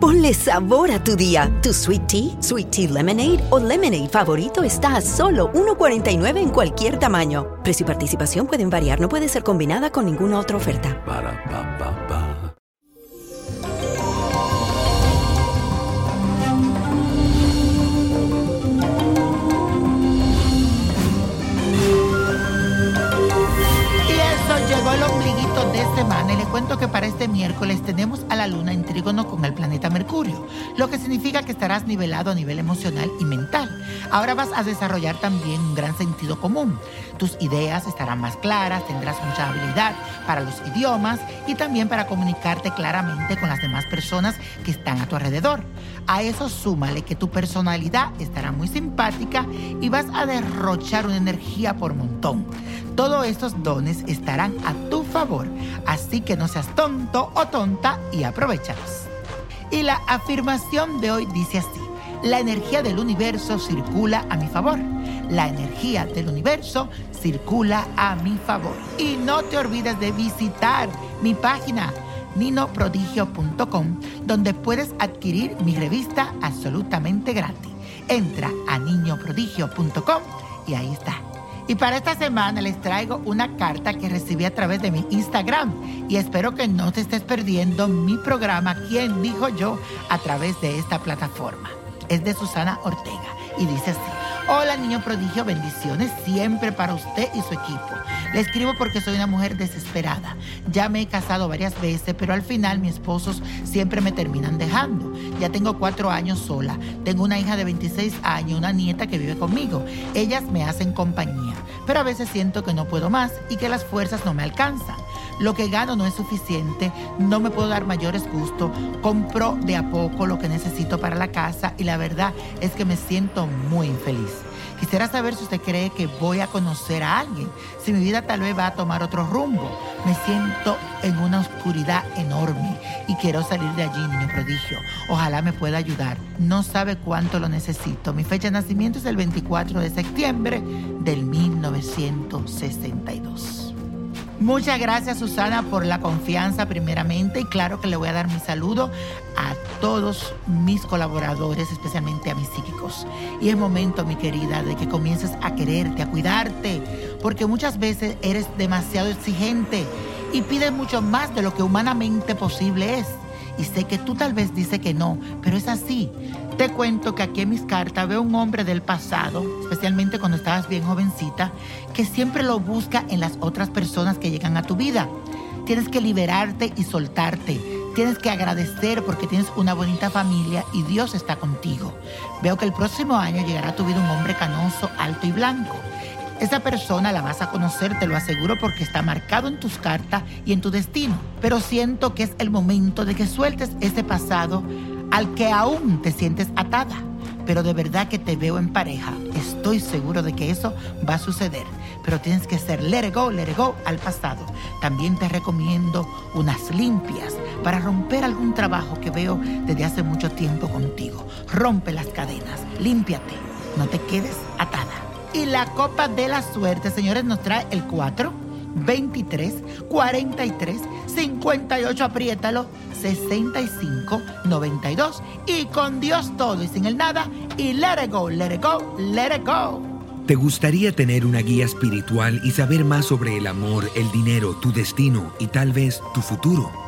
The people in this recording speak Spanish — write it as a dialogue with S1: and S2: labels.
S1: Ponle sabor a tu día. Tu sweet tea, sweet tea lemonade o lemonade favorito está a solo 1.49 en cualquier tamaño. Precio y participación pueden variar, no puede ser combinada con ninguna otra oferta.
S2: Para pa pa pa.
S3: Y eso llegó el ombliguito de semana y le cuento que para este miércoles tenemos luna en trígono con el planeta Mercurio, lo que significa que estarás nivelado a nivel emocional y mental. Ahora vas a desarrollar también un gran sentido común. Tus ideas estarán más claras, tendrás mucha habilidad para los idiomas y también para comunicarte claramente con las demás personas que están a tu alrededor. A eso súmale que tu personalidad estará muy simpática y vas a derrochar una energía por montón. Todos estos dones estarán a tu favor, así que no seas tonto o tonta y aprovechalos. Y la afirmación de hoy dice así, la energía del universo circula a mi favor. La energía del universo circula a mi favor. Y no te olvides de visitar mi página ninoprodigio.com donde puedes adquirir mi revista absolutamente gratis. Entra a niñoprodigio.com y ahí está. Y para esta semana les traigo una carta que recibí a través de mi Instagram y espero que no te estés perdiendo mi programa ¿Quién dijo yo? a través de esta plataforma. Es de Susana Ortega y dice así. Hola niño prodigio, bendiciones siempre para usted y su equipo. Le escribo porque soy una mujer desesperada. Ya me he casado varias veces, pero al final mis esposos siempre me terminan dejando. Ya tengo cuatro años sola. Tengo una hija de 26 años, una nieta que vive conmigo. Ellas me hacen compañía, pero a veces siento que no puedo más y que las fuerzas no me alcanzan. Lo que gano no es suficiente, no me puedo dar mayores gustos, compro de a poco lo que necesito para la casa y la verdad es que me siento muy infeliz. Quisiera saber si usted cree que voy a conocer a alguien, si mi vida tal vez va a tomar otro rumbo. Me siento en una oscuridad enorme y quiero salir de allí, niño prodigio. Ojalá me pueda ayudar. No sabe cuánto lo necesito. Mi fecha de nacimiento es el 24 de septiembre del 1962. Muchas gracias Susana por la confianza primeramente y claro que le voy a dar mi saludo a todos mis colaboradores, especialmente a mis psíquicos. Y es momento, mi querida, de que comiences a quererte, a cuidarte, porque muchas veces eres demasiado exigente y pides mucho más de lo que humanamente posible es. Y sé que tú tal vez dices que no, pero es así. Te cuento que aquí en mis cartas veo un hombre del pasado, especialmente cuando estabas bien jovencita, que siempre lo busca en las otras personas que llegan a tu vida. Tienes que liberarte y soltarte. Tienes que agradecer porque tienes una bonita familia y Dios está contigo. Veo que el próximo año llegará a tu vida un hombre canoso, alto y blanco. Esa persona la vas a conocer, te lo aseguro, porque está marcado en tus cartas y en tu destino. Pero siento que es el momento de que sueltes ese pasado al que aún te sientes atada. Pero de verdad que te veo en pareja. Estoy seguro de que eso va a suceder. Pero tienes que ser let it al pasado. También te recomiendo unas limpias para romper algún trabajo que veo desde hace mucho tiempo contigo. Rompe las cadenas, límpiate, no te quedes atada. Y la copa de la suerte, señores, nos trae el 4, 23, 43, 58, apriétalo, 65, 92. Y con Dios todo y sin el nada. Y let it go, let it go, let it go.
S4: ¿Te gustaría tener una guía espiritual y saber más sobre el amor, el dinero, tu destino y tal vez tu futuro?